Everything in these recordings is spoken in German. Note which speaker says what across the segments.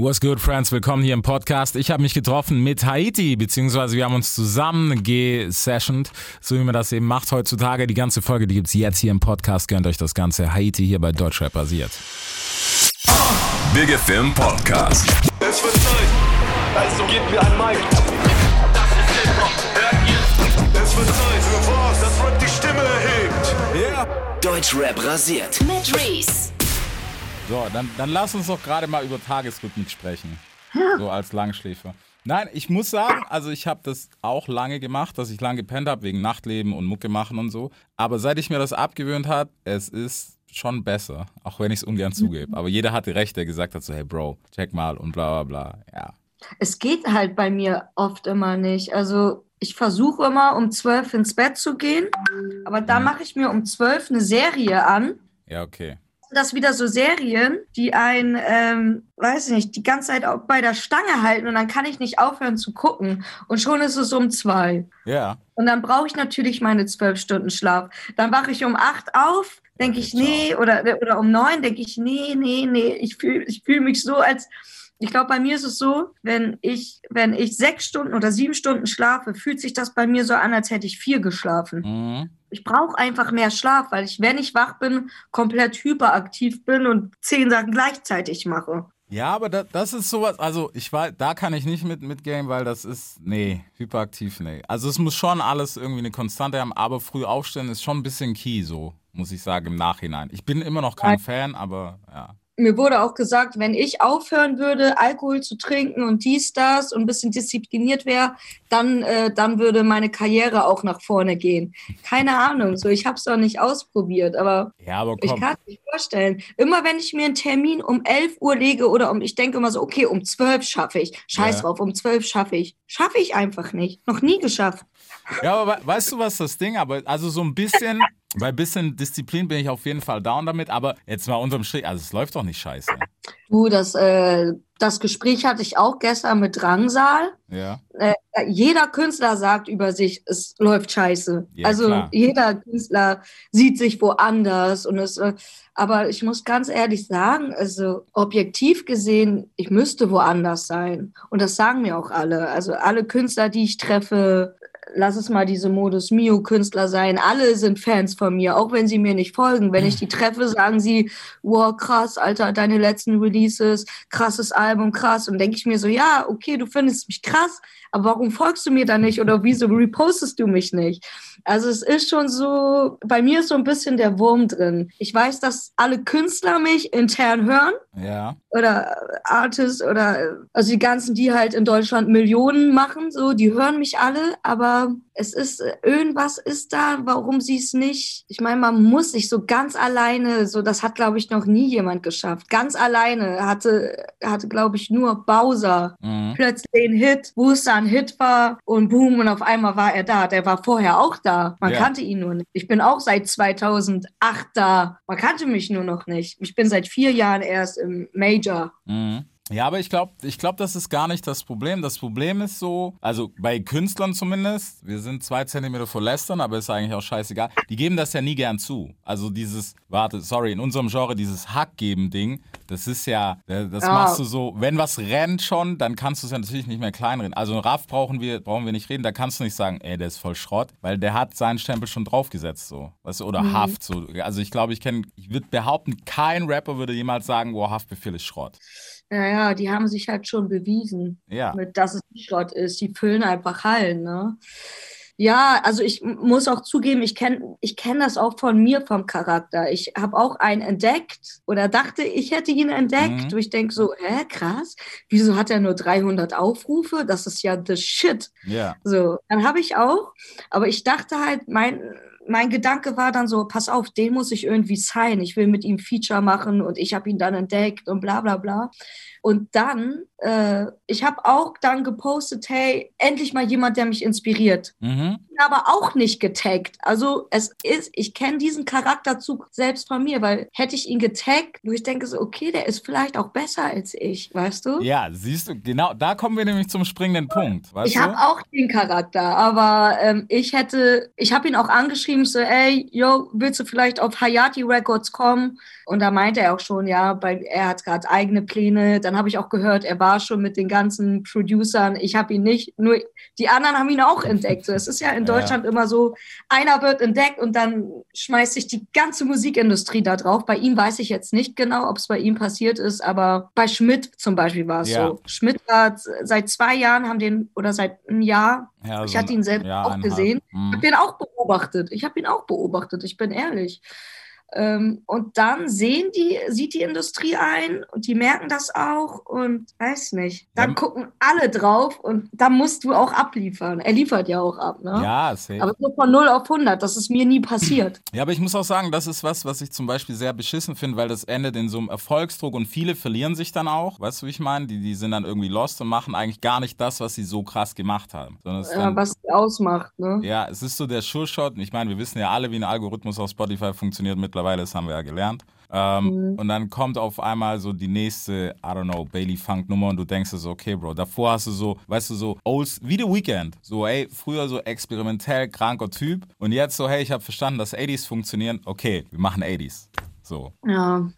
Speaker 1: What's good, friends? Willkommen hier im Podcast. Ich habe mich getroffen mit Haiti, beziehungsweise wir haben uns zusammen gesessioned, so wie man das eben macht heutzutage. Die ganze Folge, die gibt's jetzt hier im Podcast. Gönnt euch das Ganze. Haiti hier bei Deutschrap basiert.
Speaker 2: Big Film Podcast.
Speaker 3: Es wird Zeit, also gebt mir ein Mic. Das ist Hip-Hop, hört ihr? Es wird Zeit für was, das Rap die Stimme erhebt.
Speaker 1: Ja.
Speaker 4: Deutschrap rasiert.
Speaker 5: Mit Reese.
Speaker 1: So, dann, dann lass uns doch gerade mal über Tagesrhythmik sprechen. So als Langschläfer. Nein, ich muss sagen, also ich habe das auch lange gemacht, dass ich lange gepennt habe wegen Nachtleben und Mucke machen und so. Aber seit ich mir das abgewöhnt habe, es ist schon besser, auch wenn ich es ungern zugebe. Aber jeder hatte recht, der gesagt hat so, hey Bro, check mal und bla bla bla. Ja.
Speaker 6: Es geht halt bei mir oft immer nicht. Also ich versuche immer um zwölf ins Bett zu gehen, aber da mache ich mir um zwölf eine Serie an.
Speaker 1: Ja, okay.
Speaker 6: Das wieder so Serien, die ein, ähm, weiß ich nicht, die ganze Zeit auch bei der Stange halten und dann kann ich nicht aufhören zu gucken. Und schon ist es um zwei.
Speaker 1: Ja.
Speaker 6: Und dann brauche ich natürlich meine zwölf Stunden Schlaf. Dann wache ich um acht auf, denke ich, nee, oder, oder um neun denke ich, nee, nee, nee. Ich fühle ich fühl mich so, als, ich glaube, bei mir ist es so, wenn ich, wenn ich sechs Stunden oder sieben Stunden schlafe, fühlt sich das bei mir so an, als hätte ich vier geschlafen.
Speaker 1: Mhm.
Speaker 6: Ich brauche einfach mehr Schlaf, weil ich, wenn ich wach bin, komplett hyperaktiv bin und zehn Sachen gleichzeitig mache.
Speaker 1: Ja, aber da, das ist sowas, also ich weiß, da kann ich nicht mit mitgehen, weil das ist, nee, hyperaktiv, nee. Also es muss schon alles irgendwie eine Konstante haben, aber früh aufstehen ist schon ein bisschen key, so, muss ich sagen, im Nachhinein. Ich bin immer noch kein Fan, aber ja.
Speaker 6: Mir wurde auch gesagt, wenn ich aufhören würde, Alkohol zu trinken und dies, das und ein bisschen diszipliniert wäre, dann, äh, dann würde meine Karriere auch nach vorne gehen. Keine Ahnung, so ich habe es doch nicht ausprobiert, aber
Speaker 1: Ja, aber
Speaker 6: ich kann es mir vorstellen. Immer wenn ich mir einen Termin um 11 Uhr lege oder um, ich denke immer so, okay, um 12 schaffe ich. Scheiß
Speaker 1: Ja.
Speaker 6: drauf, um 12 schaffe ich. Schaffe ich einfach nicht. Noch nie geschafft.
Speaker 1: Ja, aber we- weißt du, was das Ding? Aber also so ein bisschen, bei ein bisschen Disziplin bin ich auf jeden Fall down damit, aber jetzt mal unterm Strich, also es läuft doch nicht scheiße.
Speaker 6: Du, das, äh, das Gespräch hatte ich auch gestern mit Drangsal.
Speaker 1: Ja.
Speaker 6: äh, jeder Künstler sagt über sich, es läuft scheiße.
Speaker 1: Ja,
Speaker 6: also
Speaker 1: klar.
Speaker 6: jeder Künstler sieht sich woanders und es, äh, aber ich muss ganz ehrlich sagen, also objektiv gesehen, ich müsste woanders sein. Und das sagen mir auch alle. Also alle Künstler, die ich treffe, lass es mal diese Modus Mio Künstler sein, alle sind Fans von mir, auch wenn sie mir nicht folgen. Wenn ich die treffe, sagen sie, wow, krass, Alter, deine letzten Releases, krasses Album, krass. Und denke ich mir so, ja, okay, du findest mich krass, aber warum folgst du mir da nicht oder wieso repostest du mich nicht? Also es ist schon so, bei mir ist so ein bisschen der Wurm drin. Ich weiß, dass alle Künstler mich intern hören
Speaker 1: Ja.
Speaker 6: oder Artists oder also die ganzen, die halt in Deutschland Millionen machen, so, die hören mich alle, aber es ist äh, irgendwas ist da, warum sie es nicht. Ich meine, man muss sich so ganz alleine, so das hat glaube ich noch nie jemand geschafft. Ganz alleine hatte hatte glaube ich nur Bowser
Speaker 1: Mhm.
Speaker 6: plötzlich den Hit, wo es da ein Hit war und boom und auf einmal war er da. Der war vorher auch da. Man
Speaker 1: Ja.
Speaker 6: kannte ihn nur nicht. Ich bin auch seit 2008 da. Man kannte mich nur noch nicht. Ich bin seit vier Jahren erst im Major.
Speaker 1: Mhm. Ja, aber ich glaube, ich glaub, das ist gar nicht das Problem. Das Problem ist so, also bei Künstlern zumindest, wir sind zwei Zentimeter vor Lästern, aber ist eigentlich auch scheißegal. Die geben das ja nie gern zu. Also dieses, warte, sorry, in unserem Genre, dieses Hack-Geben-Ding, das ist ja, äh, das
Speaker 6: Ja.
Speaker 1: machst du so, wenn was rennt schon, dann kannst du es ja natürlich nicht mehr kleinreden. Also Raff brauchen wir, brauchen wir nicht reden, da kannst du nicht sagen, ey, der ist voll Schrott, weil der hat seinen Stempel schon draufgesetzt, so. Weißt du, oder Haft, so. Also ich glaube, ich kenne, ich würde behaupten, kein Rapper würde jemals sagen, wow, Haftbefehl ist Schrott.
Speaker 6: Ja, ja, die haben sich halt schon bewiesen,
Speaker 1: Ja.
Speaker 6: mit, dass es nicht Schrott ist. Die füllen einfach Hallen, ne? Ja, also ich muss auch zugeben, ich kenne ich kenn das auch von mir vom Charakter. Ich habe auch einen entdeckt oder dachte, ich hätte ihn entdeckt.
Speaker 1: Mhm.
Speaker 6: Und ich denke so, hä, krass, wieso hat er nur 300 Aufrufe? Das ist ja the shit.
Speaker 1: Ja.
Speaker 6: So, dann habe ich auch, aber ich dachte halt, mein, mein Gedanke war dann so, pass auf, den muss ich irgendwie sein. Ich will mit ihm Feature machen und ich habe ihn dann entdeckt und bla bla bla. Und dann, äh, ich habe auch dann gepostet, hey, endlich mal jemand, der mich inspiriert.
Speaker 1: Mhm.
Speaker 6: Aber auch nicht getaggt. Also es ist, ich kenne diesen Charakterzug selbst von mir, weil hätte ich ihn getaggt, wo ich denke so, okay, der ist vielleicht auch besser als ich, weißt du?
Speaker 1: Ja, siehst du, genau, da kommen wir nämlich zum springenden Punkt. Weißt
Speaker 6: Ich habe auch den Charakter, aber ähm, ich hätte, ich habe ihn auch angeschrieben, so, ey, yo, willst du vielleicht auf Hayati Records kommen? Und da meinte er auch schon, ja, weil er hat gerade eigene Pläne. Dann habe ich auch gehört, er war schon mit den ganzen Producern. Ich habe ihn nicht, nur die anderen haben ihn auch entdeckt. So, es ist ja in Deutschland immer so, einer wird entdeckt und dann schmeißt sich die ganze Musikindustrie da drauf. Bei ihm weiß ich jetzt nicht genau, ob es bei ihm passiert ist, aber bei Schmidt zum Beispiel war es
Speaker 1: Ja.
Speaker 6: so. Schmidt war seit zwei Jahren, haben den, oder seit einem Jahr,
Speaker 1: Ja,
Speaker 6: ich
Speaker 1: so
Speaker 6: hatte ihn selbst
Speaker 1: ja,
Speaker 6: auch gesehen. Ich
Speaker 1: Mhm.
Speaker 6: habe ihn auch beobachtet. Ich habe ihn auch beobachtet, ich bin ehrlich. Ähm, und dann sehen die, sieht die Industrie ein und die merken das auch und weiß nicht. Dann
Speaker 1: Ja.
Speaker 6: gucken alle drauf und da musst du auch abliefern. Er liefert ja auch ab, ne?
Speaker 1: Ja, safe.
Speaker 6: Aber nur von 0 auf 100, das ist mir nie passiert.
Speaker 1: Ja, aber ich muss auch sagen, das ist was, was ich zum Beispiel sehr beschissen finde, weil das endet in so einem Erfolgsdruck und viele verlieren sich dann auch. Weißt du, wie ich meine? Die, die sind dann irgendwie lost und machen eigentlich gar nicht das, was sie so krass gemacht haben. Sondern
Speaker 6: Ja,
Speaker 1: dann,
Speaker 6: was die ausmacht, ne?
Speaker 1: ja, es ist so der Sure-Shot. Ich meine, wir wissen ja alle, wie ein Algorithmus auf Spotify funktioniert mittlerweile, das haben wir ja gelernt. Ähm, Und dann kommt auf einmal so die nächste, I don't know, Bailey Funk Nummer und du denkst so, okay, Bro, davor hast du so, weißt du, so, Old, wie The Weekend. So, ey, früher so experimentell kranker Typ und jetzt so, hey, ich habe verstanden, dass 80s funktionieren. Okay, wir machen 80s. So.
Speaker 6: Ja,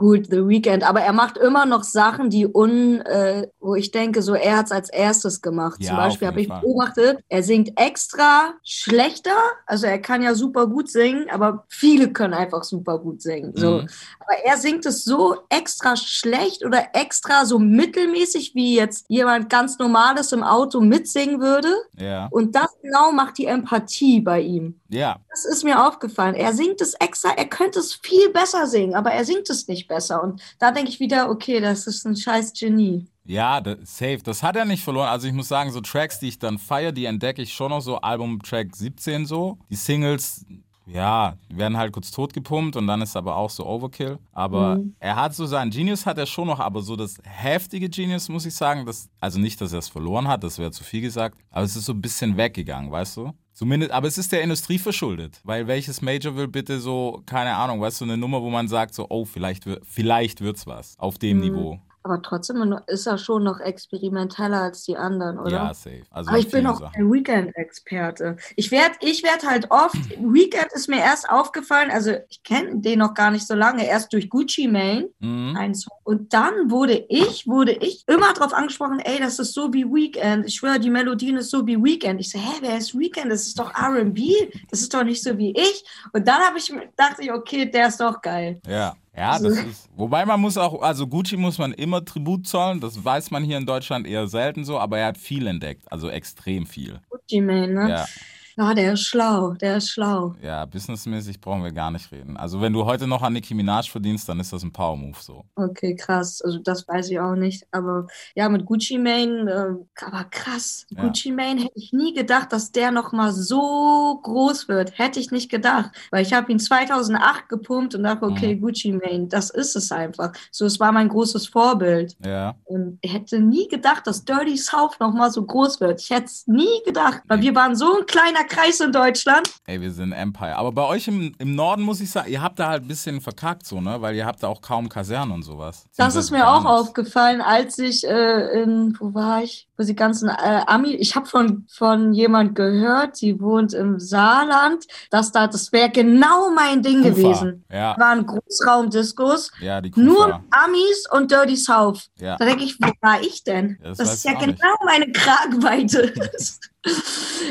Speaker 6: gut, The Weeknd. Aber er macht immer noch Sachen, die un, äh, wo ich denke, so er hat es als erstes gemacht.
Speaker 1: Ja,
Speaker 6: Zum Beispiel habe ich
Speaker 1: Fall.
Speaker 6: beobachtet, er singt extra schlechter. Also er kann ja super gut singen, aber viele können einfach super gut singen. So.
Speaker 1: Mhm.
Speaker 6: Aber er singt es so extra schlecht oder extra so mittelmäßig, wie jetzt jemand ganz Normales im Auto mitsingen würde.
Speaker 1: Ja.
Speaker 6: Und das genau macht die Empathie bei ihm.
Speaker 1: Ja.
Speaker 6: Das ist mir aufgefallen. Er singt es extra, er könnte es viel besser singen, aber er singt es nicht besser. Und da denke ich wieder, okay, das ist ein scheiß Genie.
Speaker 1: Ja, safe. Das hat er nicht verloren. Also ich muss sagen, so Tracks, die ich dann feiere, die entdecke ich schon noch so. Album Track 17 so. Die Singles, ja, werden halt kurz totgepumpt und dann ist aber auch so Overkill. Aber
Speaker 6: Mhm.
Speaker 1: er hat so sein Genius hat er schon noch, aber so das heftige Genius, muss ich sagen, das, also nicht, dass er es verloren hat, das wäre zu viel gesagt, aber es ist so ein bisschen weggegangen, weißt du? Zumindest, aber es ist der Industrie verschuldet, weil welches Major will bitte so, keine Ahnung, weißt du, eine Nummer, wo man sagt so, oh, vielleicht, wird- vielleicht wird's was auf dem
Speaker 6: Mhm.
Speaker 1: Niveau.
Speaker 6: Aber trotzdem ist er schon noch experimenteller als die anderen, oder?
Speaker 1: Ja, safe. Also
Speaker 6: Aber ich bin auch
Speaker 1: Sachen.
Speaker 6: ein Weekend-Experte. Ich werde ich werd halt oft, Weekend ist mir erst aufgefallen, also ich kenne den noch gar nicht so lange, erst durch Gucci Mane.
Speaker 1: Mhm.
Speaker 6: Und dann wurde ich, wurde ich immer darauf angesprochen, ey, das ist so wie Weekend. Ich schwöre, die Melodien ist so wie Weekend. Ich so, hä, wer ist Weekend? Das ist doch R&B. Das ist doch nicht so wie ich. Und dann habe ich dachte ich, okay, der ist doch geil.
Speaker 1: Ja. Ja, das ist. Wobei man muss auch, also Gucci muss man immer Tribut zollen, das weiß man hier in Deutschland eher selten so, aber er hat viel entdeckt, also extrem viel.
Speaker 6: Gucci Mane, ne?
Speaker 1: Ja,
Speaker 6: Ja, der ist schlau, der ist schlau.
Speaker 1: ja, businessmäßig brauchen wir gar nicht reden. Also wenn du heute noch an Nicki Minaj verdienst, dann ist das ein Power-Move so.
Speaker 6: Okay, krass. Also das weiß ich auch nicht. Aber ja, mit Gucci Mane, äh, aber krass.
Speaker 1: Ja.
Speaker 6: Gucci Mane hätte ich nie gedacht, dass der noch mal so groß wird. Hätte ich nicht gedacht. Weil ich habe ihn 2008 gepumpt und dachte, okay,
Speaker 1: Mhm.
Speaker 6: Gucci Mane, das ist es einfach. So, es war mein großes Vorbild.
Speaker 1: Ja.
Speaker 6: Und ich hätte nie gedacht, dass Dirty South noch mal so groß wird. Ich hätte es nie gedacht. Weil wir waren so ein kleiner Kreis in Deutschland.
Speaker 1: Ey, wir sind Empire. Aber bei euch im, im Norden muss ich sagen, ihr habt da halt ein bisschen verkackt so, ne? Weil ihr habt da auch kaum Kasernen und sowas.
Speaker 6: Das ist mir auch aufgefallen, als ich äh, in, wo war ich? Wo die ganzen äh, Ami, ich habe von, von jemand gehört, die wohnt im Saarland, dass da, das wäre genau mein Ding
Speaker 1: Kufa.
Speaker 6: gewesen.
Speaker 1: Ja,
Speaker 6: waren Großraumdiskos,
Speaker 1: ja, die Kufa.
Speaker 6: nur Amis und Dirty South.
Speaker 1: Ja.
Speaker 6: Da denke ich, wo war ich denn?
Speaker 1: Ja, das
Speaker 6: das ist ja genau meine Kragweite.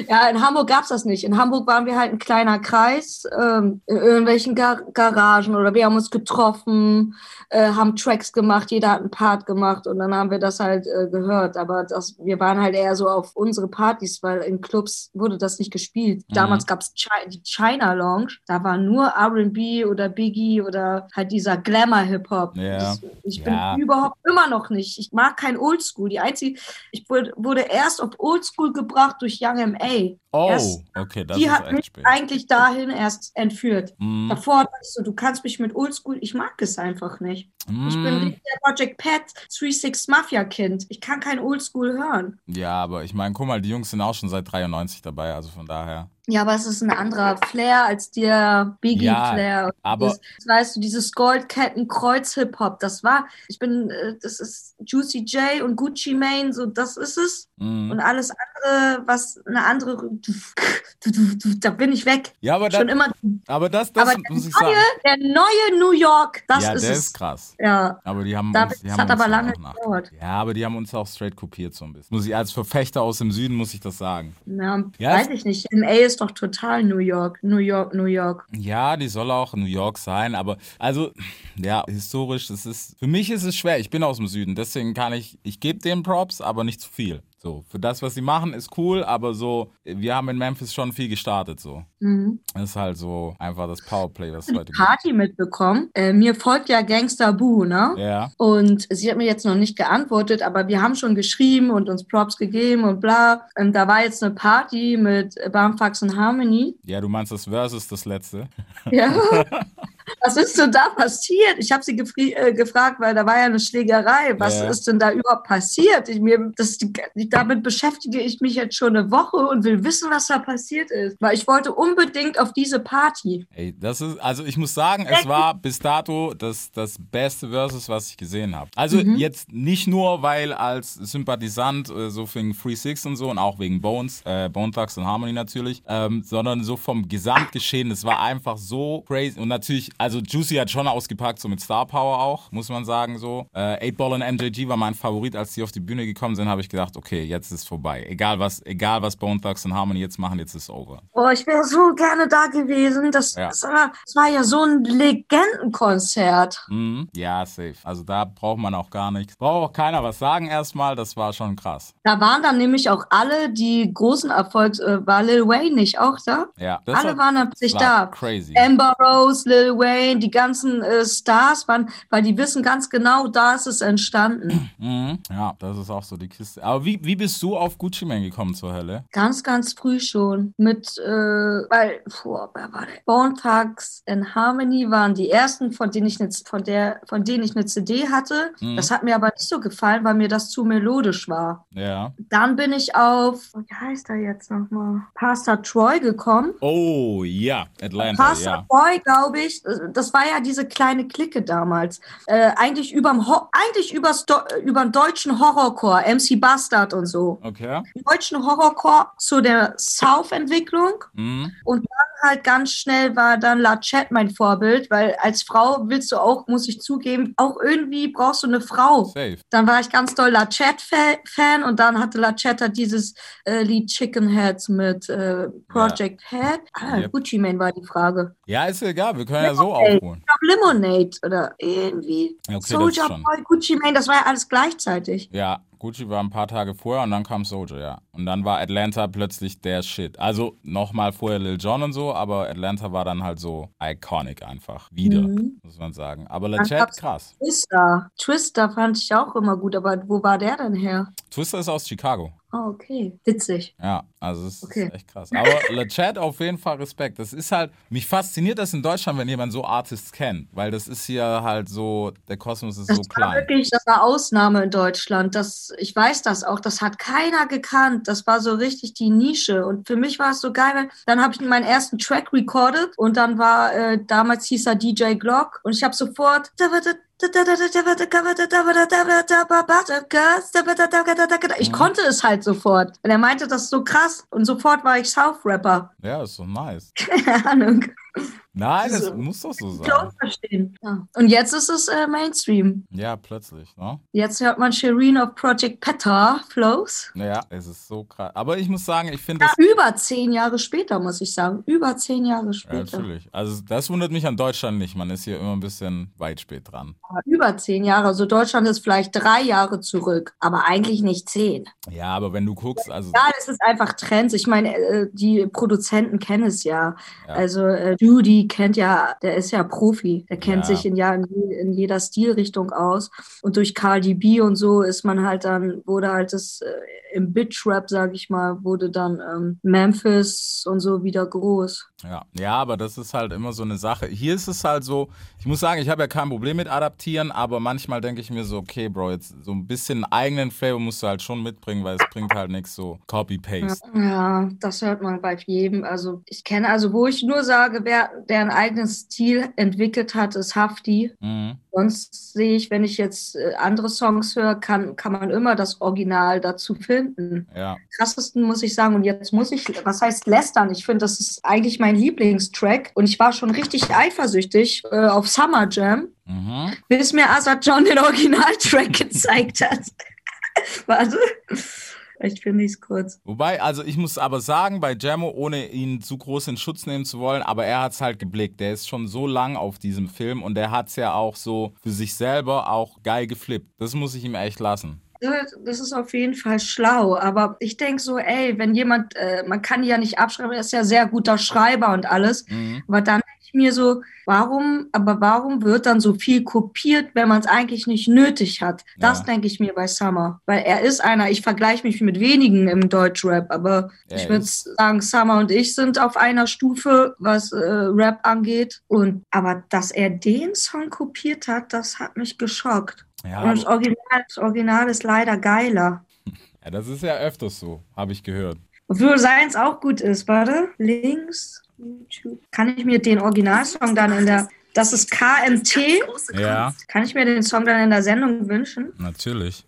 Speaker 6: ja, in Hamburg gab es das nicht. In Hamburg waren wir halt ein kleiner Kreis, ähm, in irgendwelchen Gar Garagen oder wir haben uns getroffen, äh, haben Tracks gemacht, jeder hat einen Part gemacht und dann haben wir das halt äh, gehört. Aber das, wir waren halt eher so auf unsere Partys, weil in Clubs wurde das nicht gespielt.
Speaker 1: Mhm.
Speaker 6: Damals gab es die China Lounge, da war nur RB oder Biggie oder halt dieser Glamour-Hip-Hop.
Speaker 1: Ja.
Speaker 6: Ich bin
Speaker 1: Ja.
Speaker 6: überhaupt immer noch nicht. Ich mag kein Oldschool. Die einzige, ich wurde, wurde erst auf Oldschool gebracht durch Young M.A.
Speaker 1: Oh,
Speaker 6: Erst-
Speaker 1: okay, das
Speaker 6: die
Speaker 1: ist
Speaker 6: hat mich
Speaker 1: spät.
Speaker 6: eigentlich dahin erst entführt.
Speaker 1: Mhm.
Speaker 6: Davor ich so, du kannst mich mit Oldschool, ich mag es einfach nicht. Ich bin
Speaker 1: Mhm.
Speaker 6: der Project Pat 36 Mafia Kind. Ich kann kein Oldschool hören.
Speaker 1: Ja, aber ich meine, guck mal, die Jungs sind auch schon seit 93 dabei, also von daher.
Speaker 6: Ja, aber es ist ein anderer Flair als der Biggie
Speaker 1: Ja,
Speaker 6: Flair.
Speaker 1: aber-
Speaker 6: das, weißt du, dieses Goldketten-Kreuz-Hip-Hop, das war, ich bin, äh, das ist Juicy J und Gucci Mane, so das ist es.
Speaker 1: Mhm.
Speaker 6: Und alles andere, was eine andere, da bin ich weg.
Speaker 1: Ja, aber,
Speaker 6: Schon
Speaker 1: da,
Speaker 6: immer.
Speaker 1: aber das, das
Speaker 6: aber
Speaker 1: muss ich
Speaker 6: neue,
Speaker 1: sagen.
Speaker 6: der neue New York, das
Speaker 1: ja,
Speaker 6: ist
Speaker 1: der
Speaker 6: es.
Speaker 1: ist krass.
Speaker 6: Ja,
Speaker 1: Aber die haben
Speaker 6: Da-
Speaker 1: uns, die
Speaker 6: das
Speaker 1: haben
Speaker 6: hat
Speaker 1: uns
Speaker 6: aber lange gedauert.
Speaker 1: Ja, aber die haben uns auch straight kopiert so ein bisschen. Muss ich als Verfechter aus dem Süden muss ich das sagen.
Speaker 6: ja,
Speaker 1: Ja,
Speaker 6: weiß ich nicht. LA ist doch total New York, New York, New York.
Speaker 1: Ja, die soll auch New York sein, aber also ja, historisch, das ist für mich ist es schwer. Ich bin aus dem Süden, deswegen kann ich ich gebe denen Props, aber nicht zu viel. So, für das was sie machen ist cool, aber so wir haben in Memphis schon viel gestartet so.
Speaker 6: Mhm.
Speaker 1: Das ist halt so einfach das Powerplay, was heute gibt.
Speaker 6: Party mitbekommen. Äh, mir folgt ja Gangster Boo, ne?
Speaker 1: Ja.
Speaker 6: Und sie hat mir jetzt noch nicht geantwortet, aber wir haben schon geschrieben und uns Props gegeben und bla. Und da war jetzt eine Party mit Bumfax und Harmony.
Speaker 1: Ja, du meinst das Versus das letzte.
Speaker 6: Ja. Was ist denn da passiert? Ich habe sie äh, gefragt, weil da war ja eine Schlägerei. Was
Speaker 1: Ja.
Speaker 6: ist denn da überhaupt passiert? Ich, mir, das, damit beschäftige ich mich jetzt schon eine Woche und will wissen, was da passiert ist. Weil ich wollte unbedingt auf diese Party.
Speaker 1: Ey, das ist, also ich muss sagen, es war bis dato das, das beste Versus, was ich gesehen habe. Also
Speaker 6: Mhm.
Speaker 1: jetzt nicht nur, weil als Sympathisant, äh, so wegen Free Six und so und auch wegen Bones, äh, Bone Thugs und Harmony natürlich, ähm, sondern so vom Gesamtgeschehen, es war einfach so crazy. Und natürlich, also Juicy hat schon ausgepackt, so mit Star Power auch, muss man sagen so. Äh, 8-Ball und MJG war mein Favorit, als die auf die Bühne gekommen sind, habe ich gedacht, okay, jetzt ist vorbei. Egal was, egal was Bone Thugs und Harmony jetzt machen, jetzt ist over.
Speaker 6: Oh, ich wäre so gerne da gewesen. Das,
Speaker 1: Ja.
Speaker 6: das, war, das war ja so ein Legendenkonzert.
Speaker 1: Mhm. Ja, safe. Also da braucht man auch gar nichts. Braucht auch keiner was sagen erstmal. Das war schon krass.
Speaker 6: Da waren dann nämlich auch alle, die großen Erfolgs, äh, war Lil Wayne nicht auch da?
Speaker 1: Ja,
Speaker 6: Alle
Speaker 1: war,
Speaker 6: waren plötzlich
Speaker 1: war
Speaker 6: da.
Speaker 1: crazy.
Speaker 6: Amber Rose, Lil Wayne, die ganzen äh, Stars waren, weil die wissen ganz genau, da ist es entstanden.
Speaker 1: Mhm. Ja, das ist auch so die Kiste. Aber wie, wie bist du auf Gucci Mane gekommen zur Hölle?
Speaker 6: Ganz, ganz früh schon. Mit, äh, weil, boah, wer war der? Bone Thugs and Harmony waren die ersten, von denen ich eine, von der, von denen ich eine CD hatte.
Speaker 1: Mhm.
Speaker 6: Das hat mir aber nicht so gefallen, weil mir das zu melodisch war.
Speaker 1: Ja.
Speaker 6: Dann bin ich auf, wie heißt er jetzt nochmal? Pastor Troy gekommen.
Speaker 1: Oh, ja. Atlanta,
Speaker 6: Pastor
Speaker 1: ja.
Speaker 6: Troy, glaube ich, das war ja diese kleine Clique damals. Äh, eigentlich überm Ho eigentlich übers Do über den deutschen Horrorcore, MC Bastard und so.
Speaker 1: Okay.
Speaker 6: Deutschen Horrorcore zu der South-Entwicklung.
Speaker 1: Mhm.
Speaker 6: Und dann halt ganz schnell war dann La Chat mein Vorbild, weil als Frau willst du auch, muss ich zugeben, auch irgendwie brauchst du eine Frau.
Speaker 1: Safe.
Speaker 6: Dann war ich ganz doll La Chat-Fan und dann hatte La Chat halt dieses äh, Lied Chicken Heads mit äh, Project Head. Ah,
Speaker 1: Yep.
Speaker 6: Gucci Mane war die Frage.
Speaker 1: Ja, ist egal. Wir können ja so
Speaker 6: Ey.
Speaker 1: aufholen.
Speaker 6: Ich Lemonade oder irgendwie.
Speaker 1: Okay, das
Speaker 6: Soldier. Boy, Gucci Mane, das war ja alles gleichzeitig.
Speaker 1: Ja, Gucci war ein paar Tage vorher und dann kam Soldier, ja. Und dann war Atlanta plötzlich der Shit. Also nochmal vorher Lil Jon und so, aber Atlanta war dann halt so iconic einfach. Wieder,
Speaker 6: Mhm.
Speaker 1: muss man sagen. Aber
Speaker 6: gab's-
Speaker 1: krass.
Speaker 6: Twister. Twister fand ich auch immer gut, aber wo war der denn her?
Speaker 1: Twister ist aus Chicago.
Speaker 6: Oh, okay. Witzig.
Speaker 1: Ja, also es
Speaker 6: Okay.
Speaker 1: ist echt krass. Aber Legit auf jeden Fall Respekt. Das ist halt, mich fasziniert das in Deutschland, wenn jemand so Artists kennt, weil das ist hier halt so, der Kosmos ist
Speaker 6: Das
Speaker 1: so
Speaker 6: war
Speaker 1: klein.
Speaker 6: wirklich, das war Ausnahme in Deutschland. Das, ich weiß das auch. Das hat keiner gekannt. Das war so richtig die Nische. Und für mich war es so geil. weil Dann habe ich meinen ersten Track recorded und dann war, äh, damals hieß er DJ Glock und ich habe sofort ich konnte es halt sofort. Und er meinte, das ist so krass. Und sofort war ich South-Rapper.
Speaker 1: Ja, ist so nice.
Speaker 6: Keine Ahnung.
Speaker 1: Nein, das
Speaker 6: So.
Speaker 1: muss doch so sein.
Speaker 6: verstehen. Ja. Und jetzt ist es äh, Mainstream.
Speaker 1: Ja, plötzlich, ne?
Speaker 6: Jetzt hört man Shireen auf Project Petar Flows.
Speaker 1: Ja, es ist so krass. Aber ich muss sagen, ich finde
Speaker 6: Ja, über zehn Jahre später, muss ich sagen. Über zehn Jahre
Speaker 1: Ja,
Speaker 6: später.
Speaker 1: natürlich. Also das wundert mich an Deutschland nicht. Man ist hier immer ein bisschen weit spät dran.
Speaker 6: Aber über zehn Jahre. Also Deutschland ist vielleicht drei Jahre zurück, aber eigentlich nicht zehn.
Speaker 1: Ja, aber wenn du guckst, also
Speaker 6: Ja, es ist einfach Trends. Ich meine, äh, die Produzenten kennen es ja.
Speaker 1: Ja.
Speaker 6: Also äh, Judy kennt ja, der ist ja Profi. Der kennt
Speaker 1: Ja.
Speaker 6: sich in, ja, in, je- in jeder Stilrichtung aus. Und durch Cardi B und so ist man halt dann, wurde halt das äh, im Bitch-Rap, sag ich mal, wurde dann ähm, Memphis und so wieder groß.
Speaker 1: Ja. ja, aber das ist halt immer so eine Sache. Hier ist es halt so, ich muss sagen, ich habe ja kein Problem mit Adaptieren, aber manchmal denke ich mir so, okay, Bro, jetzt so ein bisschen eigenen Flavor musst du halt schon mitbringen, weil es bringt halt nichts so Copy-Paste.
Speaker 6: Ja, das hört man bei jedem. Also ich kenne, also wo ich nur sage, wer der ein eigenes Stil entwickelt hat, ist Hafti.
Speaker 1: Mhm.
Speaker 6: Sonst sehe ich, wenn ich jetzt äh, andere Songs höre, kann, kann man immer das Original dazu finden.
Speaker 1: Ja.
Speaker 6: Krassesten muss ich sagen, und jetzt muss ich, was heißt lästern? Ich finde, das ist eigentlich mein Lieblingstrack und ich war schon richtig eifersüchtig äh, auf Summer Jam,
Speaker 1: Mhm.
Speaker 6: bis mir Azad John den Originaltrack gezeigt hat. Warte. Vielleicht finde ich es kurz.
Speaker 1: Wobei, also ich muss aber sagen, bei Jamo, ohne ihn zu groß in Schutz nehmen zu wollen, aber er hat es halt geblickt. Der ist schon so lang auf diesem Film und der hat es ja auch so für sich selber auch geil geflippt. Das muss ich ihm echt lassen.
Speaker 6: Das ist auf jeden Fall schlau, aber ich denke so, ey, wenn jemand, äh, man kann die ja nicht abschreiben, er ist ja sehr guter Schreiber und alles,
Speaker 1: Mhm.
Speaker 6: aber dann ich mir so, warum, aber warum wird dann so viel kopiert, wenn man es eigentlich nicht nötig hat? Das
Speaker 1: Ja.
Speaker 6: denke ich mir bei Summer, weil er ist einer, ich vergleiche mich mit wenigen im Deutschrap, aber
Speaker 1: Er
Speaker 6: ich würde sagen, Summer und ich sind auf einer Stufe, was äh, Rap angeht und aber dass er den Song kopiert hat, das hat mich geschockt.
Speaker 1: Ja,
Speaker 6: Und das Original, das Original ist leider geiler.
Speaker 1: ja, das ist ja öfters so, habe ich gehört.
Speaker 6: Obwohl seins auch gut ist. Warte, links, YouTube. Kann ich mir den Originalsong dann in der. Das ist KMT.
Speaker 1: Ja,
Speaker 6: Kann ich mir den Song dann in der Sendung wünschen?
Speaker 1: natürlich.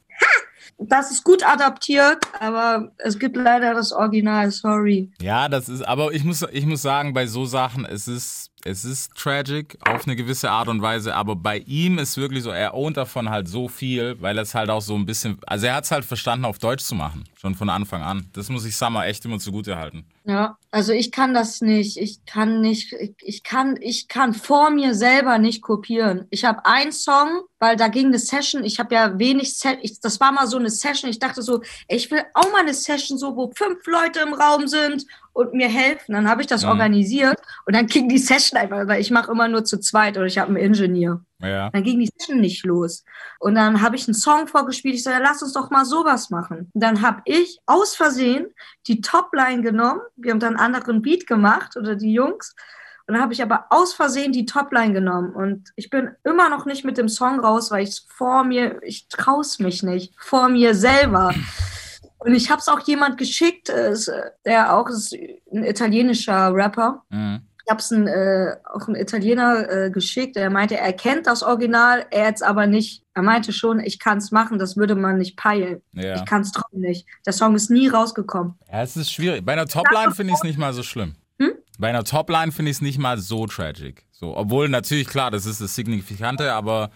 Speaker 6: Das ist gut adaptiert, aber es gibt leider das Original, sorry.
Speaker 1: Ja, das ist, aber ich muss, ich muss sagen, bei so Sachen, es ist, es ist tragic auf eine gewisse Art und Weise, aber bei ihm ist wirklich so, er ownt davon halt so viel, weil er es halt auch so ein bisschen, also er hat es halt verstanden, auf Deutsch zu machen, schon von Anfang an. Das muss ich Summer echt immer zugute halten.
Speaker 6: Ja, also ich kann das nicht. Ich kann nicht, ich, kann, ich kann vor mir selber nicht kopieren. Ich habe einen Song, weil da ging eine Session. Ich habe ja wenig. Ich, das war mal so eine Session. Ich dachte so, ich will auch mal eine Session, so wo fünf Leute im Raum sind und mir helfen. Dann habe ich das
Speaker 1: Mhm.
Speaker 6: organisiert und dann ging die Session einfach, weil ich mache immer nur zu zweit oder ich habe einen Ingenieur.
Speaker 1: Ja.
Speaker 6: Dann ging die Session nicht los. Und dann habe ich einen Song vorgespielt. Ich ja, lass uns doch mal sowas machen. Und dann habe ich aus Versehen die Topline genommen. Wir haben dann einen anderen Beat gemacht oder die Jungs. Und dann habe ich aber aus Versehen die Topline genommen. Und ich bin immer noch nicht mit dem Song raus, weil ich vor mir, ich traus mich nicht, vor mir selber. Und ich habe es auch jemand geschickt, äh, der auch ist ein italienischer Rapper.
Speaker 1: Mhm.
Speaker 6: Ich habe es äh, auch einen Italiener äh, geschickt. Er meinte, er kennt das Original, er jetzt aber nicht. Er meinte schon, ich kann es machen, das würde man nicht peilen.
Speaker 1: Ja.
Speaker 6: Ich kann es trotzdem nicht. Der Song ist nie rausgekommen.
Speaker 1: ja, es ist schwierig. Bei einer Topline finde ich es nicht mal so schlimm.
Speaker 6: Hm?
Speaker 1: Bei einer Topline finde ich es nicht mal so tragic. So, obwohl natürlich klar, das ist das Signifikante, aber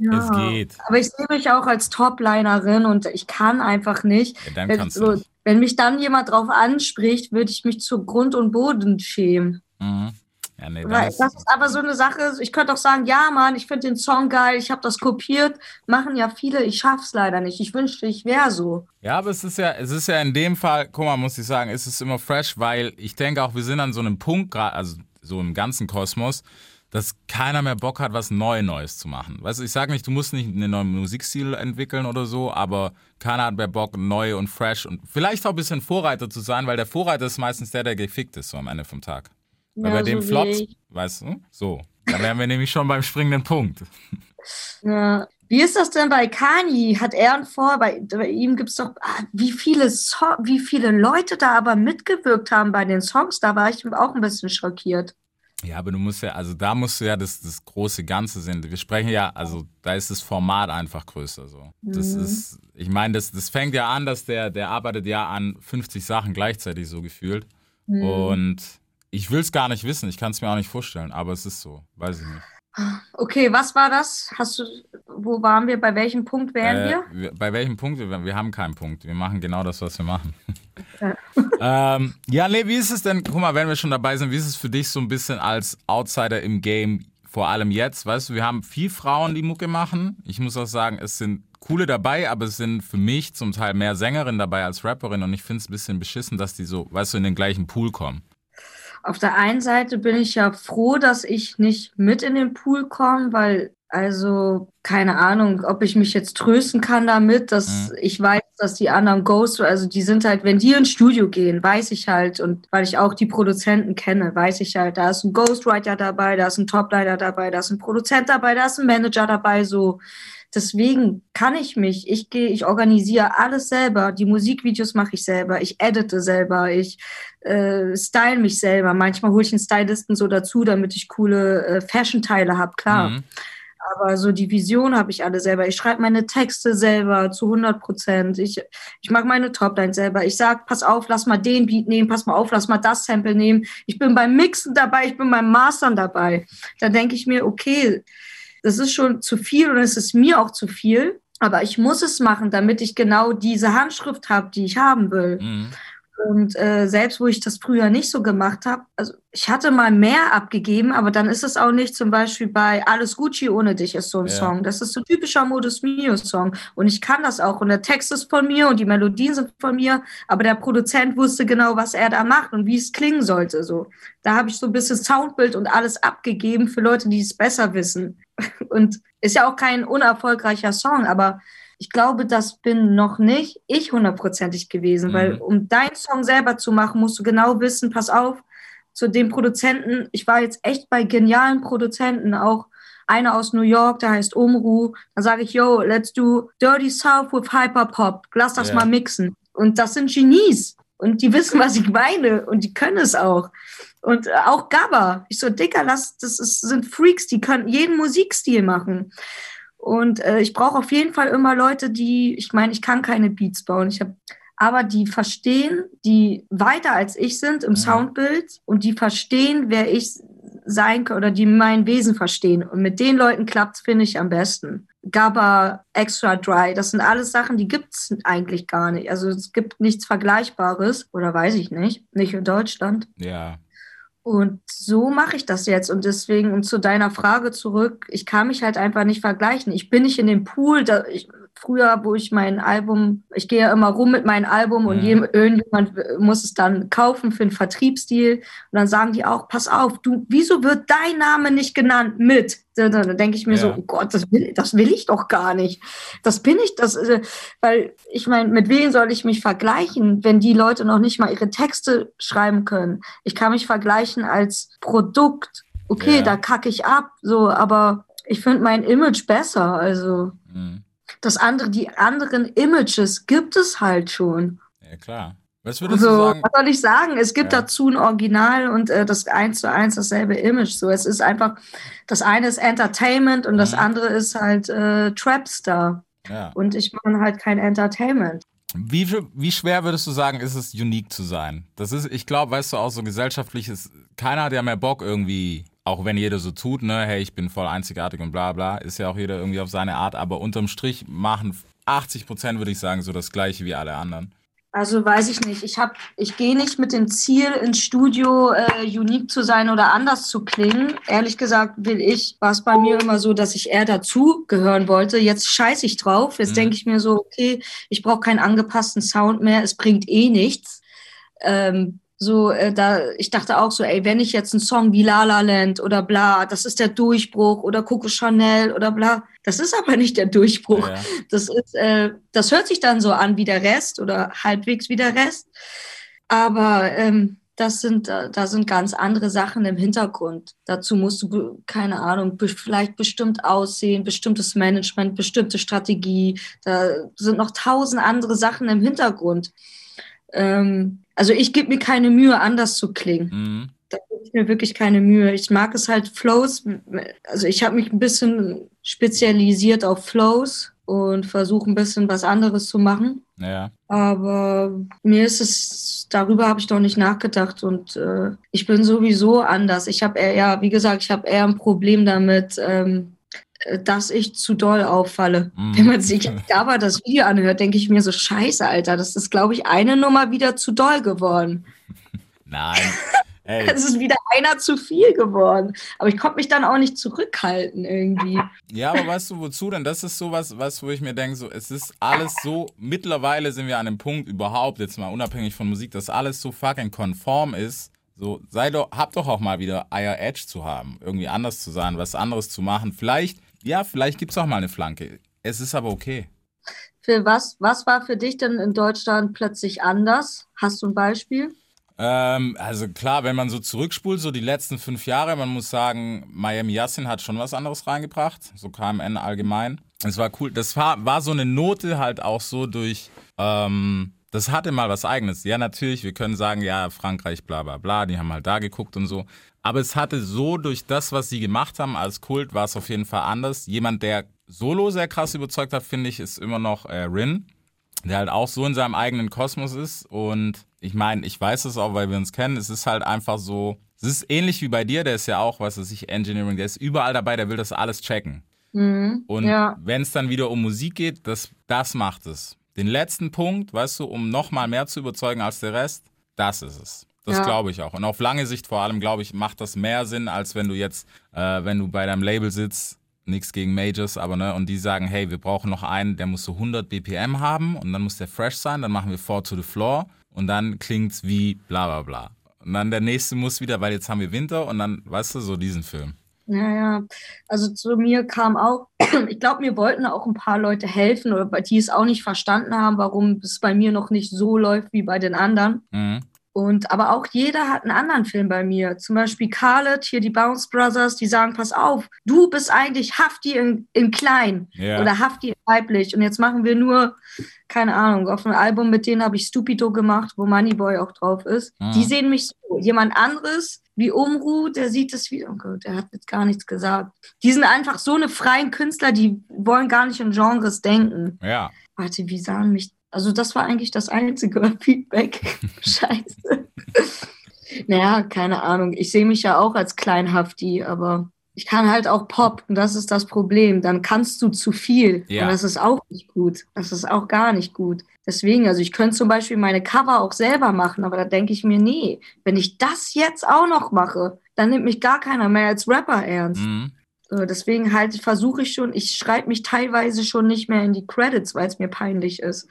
Speaker 1: es geht.
Speaker 6: Aber ich sehe mich auch als Toplinerin und ich kann einfach nicht.
Speaker 1: Ja, dann
Speaker 6: wenn,
Speaker 1: kannst du
Speaker 6: so,
Speaker 1: nicht.
Speaker 6: wenn mich dann jemand drauf anspricht, würde ich mich zu Grund und Boden schämen.
Speaker 1: Mhm. Ja, nee, ist,
Speaker 6: das ist aber so eine Sache, ich könnte auch sagen, ja Mann, ich finde den Song geil, ich habe das kopiert, machen ja viele, ich schaff's leider nicht. Ich wünschte, ich wäre so.
Speaker 1: Ja, aber es ist ja, es ist ja in dem Fall, guck mal, muss ich sagen, es ist immer fresh, weil ich denke auch, wir sind an so einem Punkt, gerade, also so im ganzen Kosmos, dass keiner mehr Bock hat, was neu Neues zu machen. Weißt du, ich sage nicht, du musst nicht einen neuen Musikstil entwickeln oder so, aber keiner hat mehr Bock, neu und fresh und vielleicht auch ein bisschen Vorreiter zu sein, weil der Vorreiter ist meistens der, der gefickt ist, so am Ende vom Tag. Weil
Speaker 6: Ja,
Speaker 1: bei dem
Speaker 6: so wie
Speaker 1: Flops, weißt du, so. Da wären wir nämlich schon beim springenden Punkt.
Speaker 6: Ja. Wie ist das denn bei Kanye? Hat er einen Vor? Bei, bei ihm gibt es doch, ah, wie viele, so wie viele Leute da aber mitgewirkt haben bei den Songs. Da war ich auch ein bisschen schockiert.
Speaker 1: Ja, aber du musst ja, also da musst du ja das, das große Ganze sehen. Wir sprechen ja, also da ist das Format einfach größer so. Das
Speaker 6: Mhm.
Speaker 1: ist, ich meine, das, das fängt ja an, dass der, der arbeitet ja an 50 Sachen gleichzeitig so gefühlt.
Speaker 6: Mhm.
Speaker 1: Und ich will es gar nicht wissen, ich kann es mir auch nicht vorstellen, aber es ist so, weiß ich nicht.
Speaker 6: Okay, was war das? Hast du, wo waren wir? Bei welchem Punkt wären
Speaker 1: Äh,
Speaker 6: wir?
Speaker 1: Bei welchem Punkt? Wir, wir haben keinen Punkt. Wir machen genau das, was wir machen.
Speaker 6: Ja.
Speaker 1: ähm, ja, nee, wie ist es denn, guck mal, wenn wir schon dabei sind, wie ist es für dich so ein bisschen als Outsider im Game, vor allem jetzt? Weißt du, wir haben viel Frauen, die Mucke machen. Ich muss auch sagen, es sind coole dabei, aber es sind für mich zum Teil mehr Sängerinnen dabei als Rapperinnen und ich finde es ein bisschen beschissen, dass die so, weißt du, in den gleichen Pool kommen.
Speaker 6: Auf der einen Seite bin ich ja froh, dass ich nicht mit in den Pool komme, weil Also, keine Ahnung, ob ich mich jetzt trösten kann damit, dass
Speaker 1: Mhm.
Speaker 6: ich weiß, dass die anderen Ghost, also die sind halt, wenn die ins Studio gehen, weiß ich halt, und weil ich auch die Produzenten kenne, weiß ich halt, da ist ein Ghostwriter dabei, da ist ein Topleiter dabei, da ist ein Produzent dabei, da ist ein Manager dabei, so. Deswegen kann ich mich, ich gehe, ich organisiere alles selber. Die Musikvideos mache ich selber, ich edite selber, ich äh, style mich selber. Manchmal hole ich einen Stylisten so dazu, damit ich coole äh, Fashion-Teile habe, klar.
Speaker 1: Mhm.
Speaker 6: Aber so die Vision habe ich alle selber. Ich schreibe meine Texte selber zu 100 Prozent. Ich, ich mache meine Topline selber. Ich sag, pass auf, lass mal den Beat nehmen, pass mal auf, lass mal das Sample nehmen. Ich bin beim Mixen dabei, ich bin beim Mastern dabei. Da denke ich mir, okay, das ist schon zu viel und es ist mir auch zu viel. Aber ich muss es machen, damit ich genau diese Handschrift habe, die ich haben will.
Speaker 1: Mhm.
Speaker 6: Und äh, selbst wo ich das früher nicht so gemacht habe, also ich hatte mal mehr abgegeben, aber dann ist es auch nicht zum Beispiel bei Alles Gucci ohne dich ist so ein
Speaker 1: Ja.
Speaker 6: Song. Das ist so ein typischer Modus Mio Song. Und ich kann das auch. Und der Text ist von mir und die Melodien sind von mir, aber der Produzent wusste genau, was er da macht und wie es klingen sollte. So. Da habe ich so ein bisschen Soundbild und alles abgegeben für Leute, die es besser wissen. Und ist ja auch kein unerfolgreicher Song, aber ich glaube, das bin noch nicht ich hundertprozentig gewesen,
Speaker 1: Mhm.
Speaker 6: weil um deinen Song selber zu machen, musst du genau wissen, pass auf, zu dem Produzenten, ich war jetzt echt bei genialen Produzenten, auch einer aus New York, der heißt Omru, da sage ich, yo, let's do Dirty South with Hyperpop, lass das
Speaker 1: Ja.
Speaker 6: mal mixen. Und das sind Genies und die wissen, was ich meine und die können es auch. Und äh, auch Gabba. Ich so, Dicker, lass, das ist, sind Freaks, die können jeden Musikstil machen. Und äh, ich brauche auf jeden Fall immer Leute, die, ich meine, ich kann keine Beats bauen. Ich habe aber die verstehen, die weiter als ich sind im
Speaker 1: Mhm.
Speaker 6: Soundbild und die verstehen, wer ich sein kann oder die mein Wesen verstehen. Und mit den Leuten klappt finde ich, am besten. Gabba, Extra Dry, das sind alles Sachen, die gibt's eigentlich gar nicht. Also es gibt nichts Vergleichbares oder weiß ich nicht, nicht in Deutschland.
Speaker 1: Ja.
Speaker 6: Und so mache ich das jetzt. Und deswegen, um zu deiner Frage zurück, ich kann mich halt einfach nicht vergleichen. Ich bin nicht in dem Pool, da ich, früher, wo ich mein Album, ich gehe ja immer rum mit meinem Album und
Speaker 1: Mhm.
Speaker 6: irgendjemand muss es dann kaufen für einen Vertriebsstil. Und dann sagen die auch, pass auf, du, wieso wird dein Name nicht genannt mit? Dann, dann denke ich mir
Speaker 1: Ja.
Speaker 6: so, oh Gott, das will, das will ich doch gar nicht. Das bin ich, das, äh, weil ich meine, mit wem soll ich mich vergleichen, wenn die Leute noch nicht mal ihre Texte schreiben können? Ich kann mich vergleichen als Produkt. Okay,
Speaker 1: Ja.
Speaker 6: da kacke ich ab, so, aber ich finde mein Image besser. Also
Speaker 1: Mhm.
Speaker 6: Das andere, die anderen Images gibt es halt schon.
Speaker 1: Ja, klar. Was würdest du
Speaker 6: Also,
Speaker 1: sagen?
Speaker 6: was soll ich sagen? Es gibt
Speaker 1: Ja.
Speaker 6: dazu ein Original und äh, das eins zu eins dasselbe Image. So, es ist einfach, das eine ist Entertainment und das
Speaker 1: Mhm.
Speaker 6: andere ist halt äh, Trapstar.
Speaker 1: Ja.
Speaker 6: Und ich mache halt kein Entertainment.
Speaker 1: Wie, wie schwer würdest du sagen, ist es, unique zu sein? Das ist, ich glaube, weißt du, auch so gesellschaftliches, keiner hat ja mehr Bock irgendwie, auch wenn jeder so tut, ne, hey, ich bin voll einzigartig und bla bla, ist ja auch jeder irgendwie auf seine Art, aber unterm Strich machen 80 Prozent, würde ich sagen, so das gleiche wie alle anderen.
Speaker 6: Also weiß ich nicht. Ich hab, ich gehe nicht mit dem Ziel ins Studio äh, unique zu sein oder anders zu klingen. Ehrlich gesagt will ich, war es bei mir immer so, dass ich eher dazu gehören wollte. Jetzt scheiße ich drauf. Jetzt
Speaker 1: Mhm.
Speaker 6: denke ich mir so, okay, ich brauche keinen angepassten Sound mehr. Es bringt eh nichts. Ähm, so, äh, da, ich dachte auch so, ey, wenn ich jetzt einen Song wie La La Land oder bla, das ist der Durchbruch oder Coco Chanel oder bla, das ist aber nicht der Durchbruch.
Speaker 1: Ja,
Speaker 6: Das ist, äh, das hört sich dann so an wie der Rest oder halbwegs wie der Rest. Aber ähm, das sind, äh, da sind ganz andere Sachen im Hintergrund. Dazu musst du, keine Ahnung, vielleicht bestimmt aussehen, bestimmtes Management, bestimmte Strategie. Da sind noch tausend andere Sachen im Hintergrund. Ähm, also ich gebe mir keine Mühe, anders zu klingen.
Speaker 1: mhm.
Speaker 6: Da gebe ich mir wirklich keine Mühe. Ich mag es halt Flows. Also ich habe mich ein bisschen spezialisiert auf Flows und versuche ein bisschen was anderes zu machen.
Speaker 1: ja.
Speaker 6: Aber mir ist es, darüber habe ich noch nicht nachgedacht und äh, ich bin sowieso anders. Ich habe eher, ja, wie gesagt, ich habe eher ein Problem damit, ähm, äh, dass ich zu doll auffalle.
Speaker 1: Mhm.
Speaker 6: Wenn man sich aber das Video anhört, denke ich mir so, scheiße, Alter, das ist, glaube ich, eine Nummer wieder zu doll geworden.
Speaker 1: Nein.
Speaker 6: Es ist wieder einer zu viel geworden. Aber ich konnte mich dann auch nicht zurückhalten irgendwie.
Speaker 1: Ja, aber weißt du, wozu denn? Das ist sowas, was, wo ich mir denke, so, es ist alles so, mittlerweile sind wir an dem Punkt überhaupt, jetzt mal unabhängig von Musik, dass alles so fucking konform ist. So, sei doch, hab doch auch mal wieder Eier Edge zu haben, irgendwie anders zu sein, was anderes zu machen. Vielleicht ja, vielleicht gibt es auch mal eine Flanke. Es ist aber okay.
Speaker 6: Für was, was war für dich denn in Deutschland plötzlich anders? Hast du ein Beispiel?
Speaker 1: Ähm, also klar, wenn man so zurückspult, so die letzten fünf Jahre, man muss sagen, Miami Yassin hat schon was anderes reingebracht, so KMN allgemein. Es war cool. Das war, war so eine Note halt auch so durch, ähm, das hatte mal was eigenes. Ja, natürlich, wir können sagen, ja, Frankreich, bla bla bla, die haben halt da geguckt und so. Aber es hatte so durch das, was sie gemacht haben als Kult, war es auf jeden Fall anders. Jemand, der solo sehr krass überzeugt hat, finde ich, ist immer noch äh, Rin, der halt auch so in seinem eigenen Kosmos ist und ich meine, ich weiß es auch, weil wir uns kennen. Es ist halt einfach so, es ist ähnlich wie bei dir, der ist ja auch, was weiß ich, Engineering, der ist überall dabei, der will das alles checken.
Speaker 6: Mhm,
Speaker 1: Und
Speaker 6: ja.
Speaker 1: wenn es dann wieder um Musik geht, das, das macht es. Den letzten Punkt, weißt du, um nochmal mehr zu überzeugen als der Rest, das ist es. Das
Speaker 6: Ja.
Speaker 1: glaube ich auch. Und auf lange Sicht vor allem, glaube ich, macht das mehr Sinn, als wenn du jetzt, äh, wenn du bei deinem Label sitzt, nichts gegen Majors, aber ne, und die sagen, hey, wir brauchen noch einen, der muss so 100 BPM haben und dann muss der fresh sein, dann machen wir Four to the Floor und dann klingt's wie bla bla bla. Und dann der nächste muss wieder, weil jetzt haben wir Winter und dann, weißt du, so diesen Film.
Speaker 6: Ja, ja. Also zu mir kam auch, ich glaube, mir wollten auch ein paar Leute helfen oder die es auch nicht verstanden haben, warum es bei mir noch nicht so läuft wie bei den anderen.
Speaker 1: Mhm.
Speaker 6: Und aber auch jeder hat einen anderen Film bei mir. Zum Beispiel Khaled, hier die Bounce Brothers, die sagen, pass auf, du bist eigentlich Hafti in, in klein
Speaker 1: Ja.
Speaker 6: oder Hafti in weiblich. Und jetzt machen wir nur, keine Ahnung, auf einem Album mit denen habe ich Stupido gemacht, wo Moneyboy auch drauf ist.
Speaker 1: Mhm.
Speaker 6: Die sehen mich so. Jemand anderes, wie Umru, der sieht es wie, oh Gott, der hat jetzt gar nichts gesagt. Die sind einfach so eine freien Künstler, die wollen gar nicht in Genres denken.
Speaker 1: Ja.
Speaker 6: Warte, wie sahen mich. Also, das war eigentlich das einzige Feedback. Scheiße. naja, keine Ahnung. Ich sehe mich ja auch als Kleinhafti, aber ich kann halt auch Pop und das ist das Problem. Dann kannst du zu viel.
Speaker 1: Ja.
Speaker 6: Und das ist auch nicht gut. Das ist auch gar nicht gut. Deswegen, also ich könnte zum Beispiel meine Cover auch selber machen, aber da denke ich mir, nee, wenn ich das jetzt auch noch mache, dann nimmt mich gar keiner mehr als Rapper ernst.
Speaker 1: Mhm.
Speaker 6: So, deswegen halt versuche ich schon, ich schreibe mich teilweise schon nicht mehr in die Credits, weil es mir peinlich ist.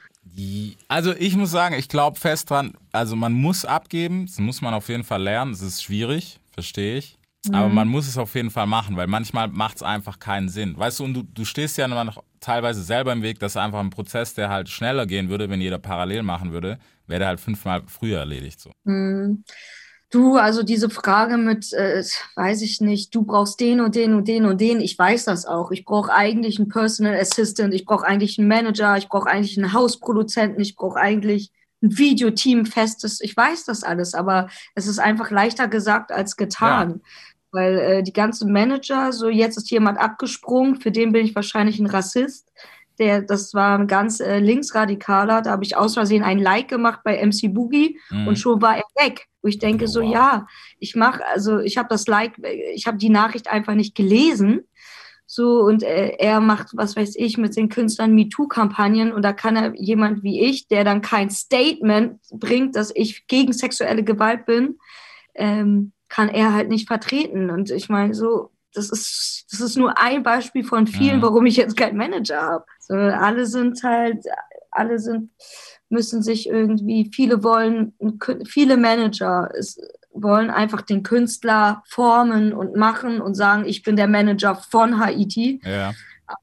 Speaker 1: Also ich muss sagen, ich glaube fest dran, also man muss abgeben, das muss man auf jeden Fall lernen, es ist schwierig, verstehe ich. Aber man muss es auf jeden Fall machen, weil manchmal macht es einfach keinen Sinn. Weißt du, und du, du stehst ja immer noch teilweise selber im Weg, dass einfach ein Prozess, der halt schneller gehen würde, wenn jeder parallel machen würde, wäre der halt fünfmal früher erledigt. So.
Speaker 6: Hm. Du, also diese Frage mit, äh, weiß ich nicht, du brauchst den und den und den und den, ich weiß das auch. Ich brauche eigentlich einen Personal Assistant, ich brauche eigentlich einen Manager, ich brauche eigentlich einen Hausproduzenten, ich brauche eigentlich ein Videoteam festes. Ich weiß das alles, aber es ist einfach leichter gesagt als getan. Weil äh, die ganzen Manager, so jetzt ist jemand abgesprungen, für den bin ich wahrscheinlich ein Rassist. Der, das war ein ganz äh, linksradikaler, da habe ich aus Versehen ein Like gemacht bei MC Boogie
Speaker 1: Mhm.
Speaker 6: und schon war er weg. Wo ich denke,
Speaker 1: Oh,
Speaker 6: so
Speaker 1: wow.
Speaker 6: ja, ich mache, also ich habe das Like, ich habe die Nachricht einfach nicht gelesen. So, und äh, er macht, was weiß ich, mit den Künstlern MeToo-Kampagnen und da kann er jemand wie ich, der dann kein Statement bringt, dass ich gegen sexuelle Gewalt bin, ähm, kann er halt nicht vertreten. Und ich meine, so, das ist, das ist nur ein Beispiel von vielen,
Speaker 1: Mhm.
Speaker 6: warum ich jetzt keinen Manager habe. So, alle sind halt, alle sind, müssen sich irgendwie, viele wollen, viele Manager es, wollen einfach den Künstler formen und machen und sagen, ich bin der Manager von Haiti
Speaker 1: Ja.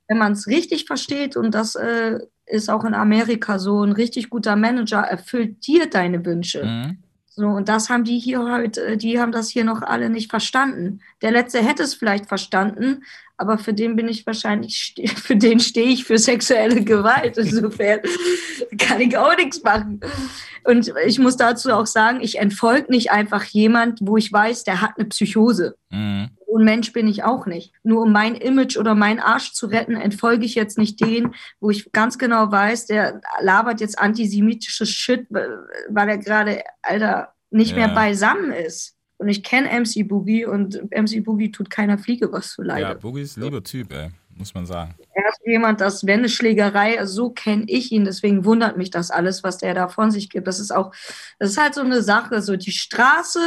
Speaker 6: wenn man es richtig versteht, und das äh, ist auch in Amerika so, ein richtig guter Manager erfüllt dir deine Wünsche.
Speaker 1: Mhm.
Speaker 6: So, und das haben die hier halt, äh, die haben das hier noch alle nicht verstanden. Der letzte hätte es vielleicht verstanden, aber für den bin ich wahrscheinlich, für den stehe ich für sexuelle Gewalt. Insofern kann ich auch nichts machen. Und ich muss dazu auch sagen, ich entfolge nicht einfach jemand, wo ich weiß, der hat eine Psychose.
Speaker 1: Mhm.
Speaker 6: Ein Mensch bin ich auch nicht. Nur um mein Image oder meinen Arsch zu retten, entfolge ich jetzt nicht den, wo ich ganz genau weiß, der labert jetzt antisemitisches Shit, weil er gerade, Alter, nicht
Speaker 1: Ja.
Speaker 6: mehr beisammen ist. Und ich kenne MC Boogie und MC Boogie tut keiner Fliege was zu
Speaker 1: Ja,
Speaker 6: leide.
Speaker 1: Boogie ist ein lieber Typ, ey, muss man sagen.
Speaker 6: Er ist jemand, das wenn eine Schlägerei, so kenne ich ihn, deswegen wundert mich das alles, was der da von sich gibt. Das ist auch, das ist halt so eine Sache, so die Straße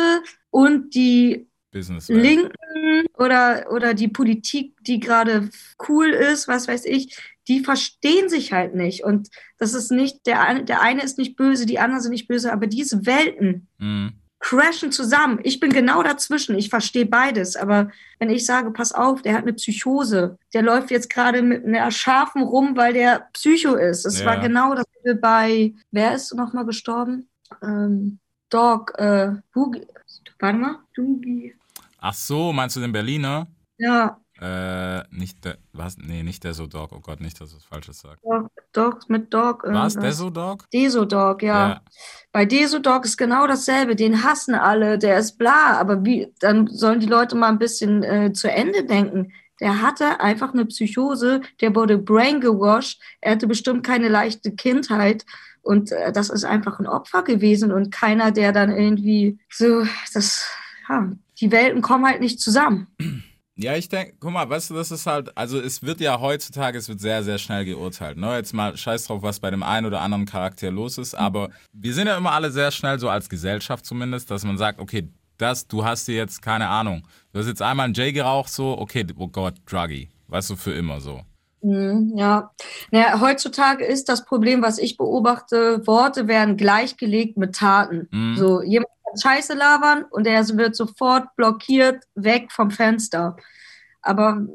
Speaker 6: und die
Speaker 1: Business.
Speaker 6: Linken oder, oder die Politik, die gerade cool ist, was weiß ich, die verstehen sich halt nicht. Und das ist nicht, der eine, der eine ist nicht böse, die anderen sind nicht böse, aber diese Welten,
Speaker 1: Mhm.
Speaker 6: Crashen zusammen. Ich bin genau dazwischen. Ich verstehe beides. Aber wenn ich sage, pass auf, der hat eine Psychose, der läuft jetzt gerade mit einer Schafen rum, weil der Psycho ist. Es
Speaker 1: Ja.
Speaker 6: war genau das bei, wer ist nochmal gestorben? Ähm, Dog, äh, Boogie, warte mal, Doogie.
Speaker 1: Ach so, meinst du den Berliner?
Speaker 6: Ja,
Speaker 1: Äh, nicht der, was? Nee, nicht der so Dog. Oh Gott, nicht, dass ich was Falsches sage.
Speaker 6: Dog, Dog mit Dog.
Speaker 1: Was?
Speaker 6: irgendwas.
Speaker 1: Der so Dog?
Speaker 6: Desodog, ja. Bei Desodog ist genau dasselbe. Den hassen alle, der ist bla. Aber wie, dann sollen die Leute mal ein bisschen äh, zu Ende denken. Der hatte einfach eine Psychose, der wurde brain gewashed. Er hatte bestimmt keine leichte Kindheit. Und äh, das ist einfach ein Opfer gewesen und keiner, der dann irgendwie so, das, ja, die Welten kommen halt nicht zusammen.
Speaker 1: Ja, ich denke, guck mal, weißt du, das ist halt, also es wird ja heutzutage, es wird sehr, sehr schnell geurteilt. Ne? Jetzt mal scheiß drauf, was bei dem einen oder anderen Charakter los ist, aber wir sind ja immer alle sehr schnell, so als Gesellschaft zumindest, dass man sagt, okay, das, du hast dir jetzt, keine Ahnung, du hast jetzt einmal einen J geraucht, so, okay, oh Gott, Druggy, weißt du, für immer so.
Speaker 6: Mhm, Ja, naja, heutzutage ist das Problem, was ich beobachte, Worte werden gleichgelegt mit Taten.
Speaker 1: Mhm.
Speaker 6: So, jemand Scheiße labern und er wird sofort blockiert, weg vom Fenster. Aber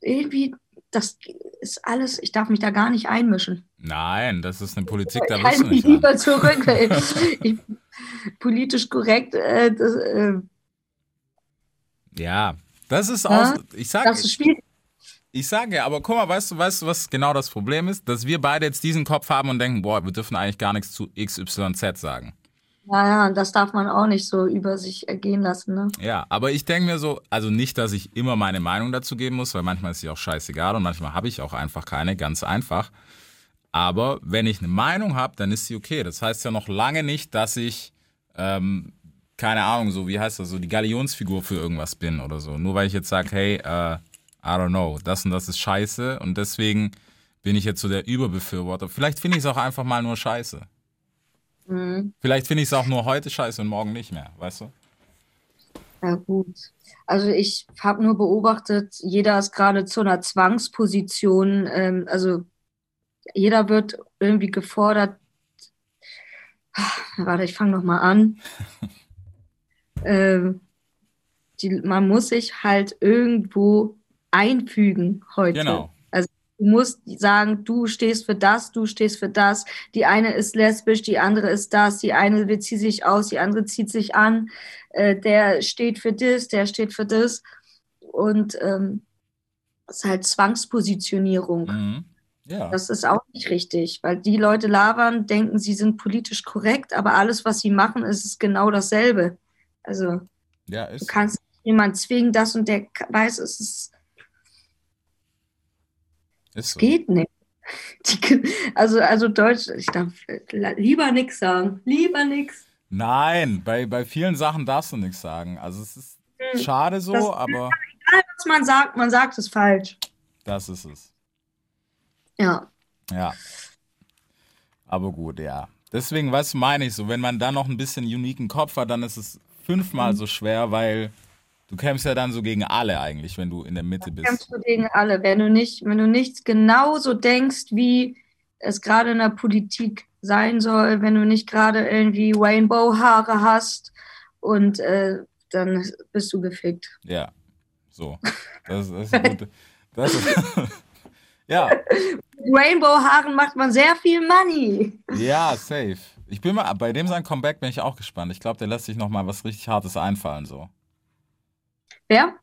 Speaker 6: irgendwie, das ist alles, ich darf mich da gar nicht einmischen.
Speaker 1: Nein, das ist eine Politik, da
Speaker 6: Ich halte
Speaker 1: du
Speaker 6: mich
Speaker 1: nicht an.
Speaker 6: lieber zurück. weil ich, politisch korrekt, äh, das, äh,
Speaker 1: Ja, das ist
Speaker 6: Ja,
Speaker 1: aus, ich sag,
Speaker 6: das schwierig.
Speaker 1: Ich sage ja, aber guck mal, weißt du, weißt du, was genau das Problem ist? Dass wir beide jetzt diesen Kopf haben und denken, boah, wir dürfen eigentlich gar nichts zu XYZ sagen.
Speaker 6: Naja, das darf man auch nicht so über sich ergehen lassen. Ne?
Speaker 1: Ja, aber ich denke mir so, also nicht, dass ich immer meine Meinung dazu geben muss, weil manchmal ist sie auch scheißegal und manchmal habe ich auch einfach keine, ganz einfach. Aber wenn ich eine Meinung habe, dann ist sie okay. Das heißt ja noch lange nicht, dass ich, ähm, keine Ahnung, so, wie heißt das, so die Galionsfigur für irgendwas bin oder so. Nur weil ich jetzt sage, hey, äh, I don't know, das und das ist scheiße und deswegen bin ich jetzt so der Überbefürworter. Vielleicht finde ich es auch einfach mal nur scheiße.
Speaker 6: Mhm.
Speaker 1: Vielleicht finde ich es auch nur heute scheiße und morgen nicht mehr, weißt du?
Speaker 6: Ja, gut. Also ich habe nur beobachtet, jeder ist gerade zu einer Zwangsposition. Ähm, also jeder wird irgendwie gefordert. Ah, Warte, ich fange nochmal an. ähm, die, man muss sich halt irgendwo einfügen heute.
Speaker 1: Genau.
Speaker 6: Du musst sagen, du stehst für das, du stehst für das. Die eine ist lesbisch, die andere ist das, die eine zieht sich aus, die andere zieht sich an. Äh, der steht für das, der steht für das. Und ähm, das ist halt Zwangspositionierung.
Speaker 1: Mhm. Ja.
Speaker 6: Das ist auch nicht richtig, weil die Leute labern, denken, sie sind politisch korrekt, aber alles, was sie machen, ist es genau dasselbe. Also
Speaker 1: ja,
Speaker 6: du
Speaker 1: ist.
Speaker 6: kannst jemanden zwingen, das und der weiß, es ist,
Speaker 1: Ist so.
Speaker 6: geht nicht. Die, also, also Deutsch, ich darf lieber nichts sagen. Lieber nichts.
Speaker 1: Nein, bei, bei vielen Sachen darfst du nichts sagen. Also es ist schade so,
Speaker 6: Hm. Das-
Speaker 1: aber
Speaker 6: Was man sagt, man sagt es falsch.
Speaker 1: das ist es.
Speaker 6: Ja.
Speaker 1: Ja. Aber gut, ja. Deswegen, du, meine ich so, wenn man dann noch ein bisschen uniken Kopf hat, dann ist es fünfmal
Speaker 6: Mhm.
Speaker 1: so schwer, weil du kämpfst ja dann so gegen alle eigentlich, wenn du in der Mitte
Speaker 6: kämpfst
Speaker 1: bist.
Speaker 6: du gegen alle. Wenn du nicht, wenn du nicht genauso denkst, wie es gerade in der Politik sein soll, wenn du nicht gerade irgendwie Rainbow-Haare hast und äh, dann bist du gefickt.
Speaker 1: Ja. So. Das, das ist gute. Das ist, ja.
Speaker 6: Mit Rainbow-Haaren macht man sehr viel Money.
Speaker 1: Ja, safe. Ich bin mal, bei dem sein Comeback bin ich auch gespannt. Ich glaube, der lässt sich noch mal was richtig Hartes einfallen, so.
Speaker 6: Wer?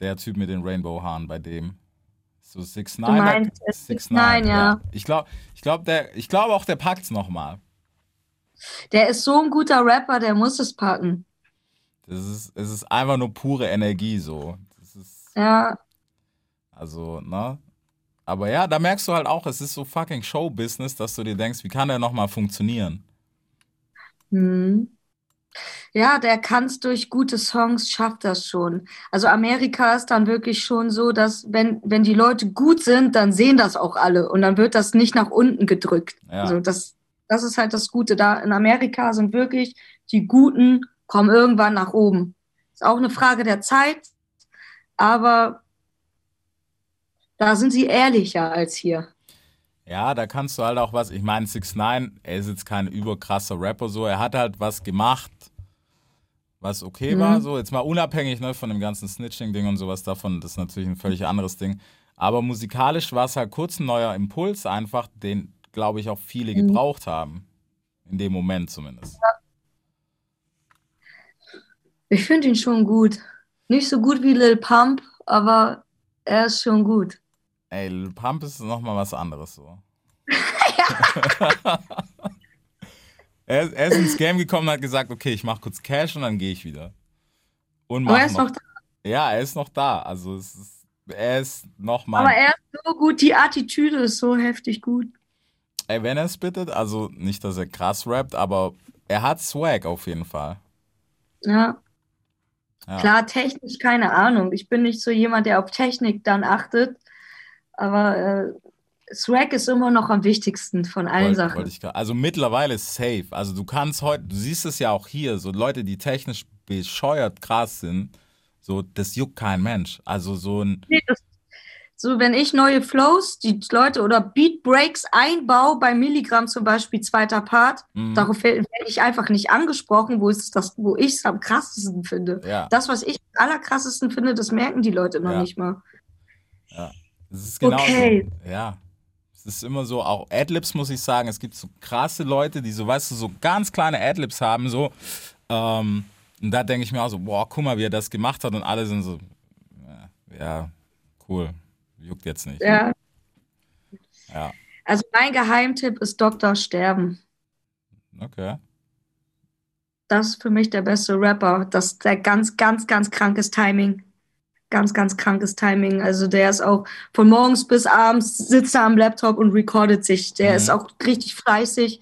Speaker 1: Der Typ mit den Rainbow-Haaren bei dem. So 6
Speaker 6: Du meinst, äh, 6ix9ine, ja.
Speaker 1: Ich glaube, ich glaube, der, ich glaube auch, der packt's noch mal.
Speaker 6: Der ist so ein guter Rapper, der muss es packen.
Speaker 1: Das ist, es ist einfach nur pure Energie, so. Ist,
Speaker 6: Ja,
Speaker 1: also, ne? Aber ja, da merkst du halt auch, es ist so fucking Show-Business, dass du dir denkst, wie kann der noch mal funktionieren?
Speaker 6: Hm. Ja, der kann es durch gute Songs, schafft das schon. Also Amerika ist dann wirklich schon so, dass wenn, wenn die Leute gut sind, dann sehen das auch alle und dann wird das nicht nach unten gedrückt.
Speaker 1: Ja.
Speaker 6: Also das, das ist halt das Gute. Da in Amerika sind wirklich die Guten kommen irgendwann nach oben. Ist auch eine Frage der Zeit, aber da sind sie ehrlicher als hier.
Speaker 1: Ja, da kannst du halt auch was. Ich meine, 6 9 er ist jetzt kein überkrasser Rapper so. Er hat halt was gemacht was okay
Speaker 6: Mhm.
Speaker 1: war, so jetzt mal unabhängig ne, von dem ganzen Snitching-Ding und sowas davon, das ist natürlich ein völlig anderes Ding. Aber musikalisch war es halt kurz ein neuer Impuls, einfach, den, glaube ich, auch viele
Speaker 6: Mhm.
Speaker 1: gebraucht haben. In dem Moment zumindest.
Speaker 6: Ich finde ihn schon gut. Nicht so gut wie Lil Pump, aber er ist schon gut.
Speaker 1: Ey, Lil Pump ist nochmal was anderes so. er, er ist ins Game gekommen und hat gesagt, okay, ich mach kurz Cash und dann gehe ich wieder. Und
Speaker 6: Aber er ist noch da.
Speaker 1: Ja, er ist noch da. Also es ist, er ist noch mal.
Speaker 6: Aber er ist so gut, die Attitüde ist so heftig gut.
Speaker 1: Ey, wenn er spittet, also nicht, dass er krass rappt, aber er hat Swag auf jeden Fall.
Speaker 6: Ja.
Speaker 1: Ja.
Speaker 6: Klar, technisch keine Ahnung. Ich bin nicht so jemand, der auf Technik dann achtet. Aber äh, Swag ist immer noch am wichtigsten von allen
Speaker 1: Wollt-
Speaker 6: Sachen.
Speaker 1: wollte ich also mittlerweile safe. Also du kannst heute, du siehst es ja auch hier, so Leute, die technisch bescheuert krass sind, so das juckt kein Mensch. Also so ein,
Speaker 6: Nee, das, so, wenn ich neue Flows, die Leute oder Beat Breaks einbaue, bei Milligramm zum Beispiel, zweiter Part,
Speaker 1: Mhm.
Speaker 6: darauf werde werd ich einfach nicht angesprochen, wo es das, wo ich es am krassesten finde.
Speaker 1: ja,
Speaker 6: Das, was ich am allerkrassesten finde, das merken die Leute noch
Speaker 1: Ja.
Speaker 6: nicht mal.
Speaker 1: es ist genau
Speaker 6: Okay.
Speaker 1: so. Ja. Ist immer so, auch Adlibs muss ich sagen, es gibt so krasse Leute, die so, weißt du, so ganz kleine Adlibs haben, so. Ähm, und da denke ich mir auch so, boah, guck mal, wie er das gemacht hat und alle sind so, ja, ja cool, juckt jetzt nicht.
Speaker 6: Ja.
Speaker 1: Ja,
Speaker 6: Also mein Geheimtipp ist Dr. Sterben.
Speaker 1: okay.
Speaker 6: Das ist für mich der beste Rapper. Das ist der ganz, ganz, ganz krankes Timing. Ganz, ganz krankes Timing. Also der ist auch von morgens bis abends sitzt er am Laptop und recordet sich. Der
Speaker 1: Mhm.
Speaker 6: ist auch richtig fleißig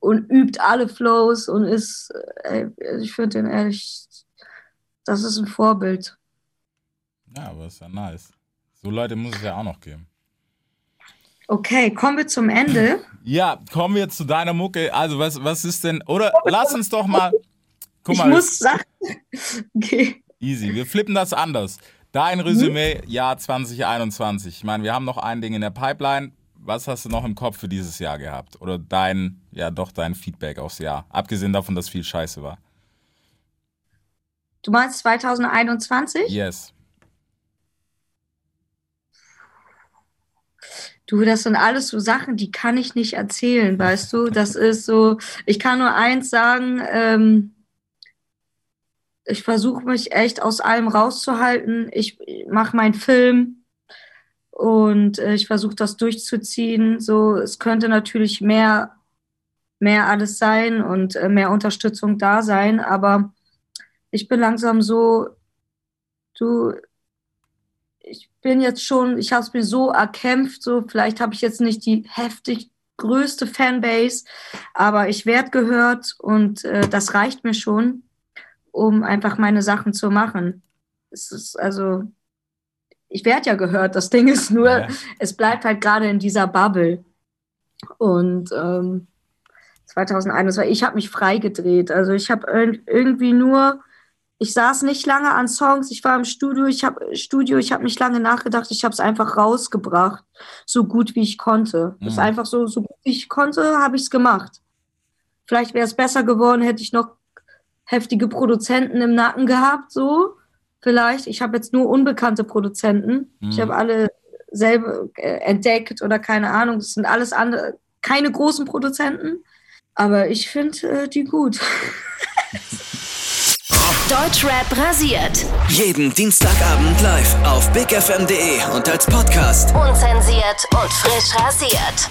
Speaker 6: und übt alle Flows und ist, äh, ich finde den ehrlich, das ist ein Vorbild.
Speaker 1: Ja, aber ist ja nice. So Leute muss es ja auch noch geben.
Speaker 6: Okay, kommen wir zum Ende.
Speaker 1: Ja, kommen wir zu deiner Mucke. Also, was, was ist denn, oder lass uns doch mal, guck
Speaker 6: ich
Speaker 1: mal,
Speaker 6: muss sagen, okay.
Speaker 1: easy, wir flippen das anders. Dein Resümee, Jahr 2021. Ich meine, wir haben noch ein Ding in der Pipeline. Was hast du noch im Kopf für dieses Jahr gehabt? Oder dein, ja doch, dein Feedback aufs Jahr? Abgesehen davon, dass viel Scheiße war.
Speaker 6: Du meinst 2021?
Speaker 1: Yes.
Speaker 6: Du, das sind alles so Sachen, die kann ich nicht erzählen, weißt du? Das ist so, ich kann nur eins sagen, ähm, ich versuche mich echt aus allem rauszuhalten. Ich mache meinen Film und äh, ich versuche das durchzuziehen. So, es könnte natürlich mehr, mehr alles sein und äh, mehr Unterstützung da sein, aber ich bin langsam so, du, ich bin jetzt schon, ich habe es mir so erkämpft, so vielleicht habe ich jetzt nicht die heftig größte Fanbase, aber ich werde gehört und äh, das reicht mir schon, um einfach meine Sachen zu machen. Es ist also, ich werde ja gehört, das Ding ist nur,
Speaker 1: Ja.
Speaker 6: es bleibt halt gerade in dieser Bubble. Und ähm, 2021, ich habe mich freigedreht. Also ich habe irg- irgendwie nur, ich saß nicht lange an Songs, ich war im Studio, ich habe Studio, ich habe nicht lange nachgedacht, ich habe es einfach rausgebracht, so gut wie ich konnte. Das ist
Speaker 1: Mhm.
Speaker 6: einfach so, so gut wie ich konnte, habe ich es gemacht. Vielleicht wäre es besser geworden, hätte ich noch heftige Produzenten im Nacken gehabt, so vielleicht. Ich habe jetzt nur unbekannte Produzenten. Ich
Speaker 1: Mhm.
Speaker 6: habe alle selber äh, entdeckt oder keine Ahnung. Das sind alles andere, keine großen Produzenten. Aber ich finde äh, die gut.
Speaker 4: Deutschrap rasiert. Jeden Dienstagabend live auf bigfm.de und als Podcast.
Speaker 5: Unzensiert und frisch rasiert.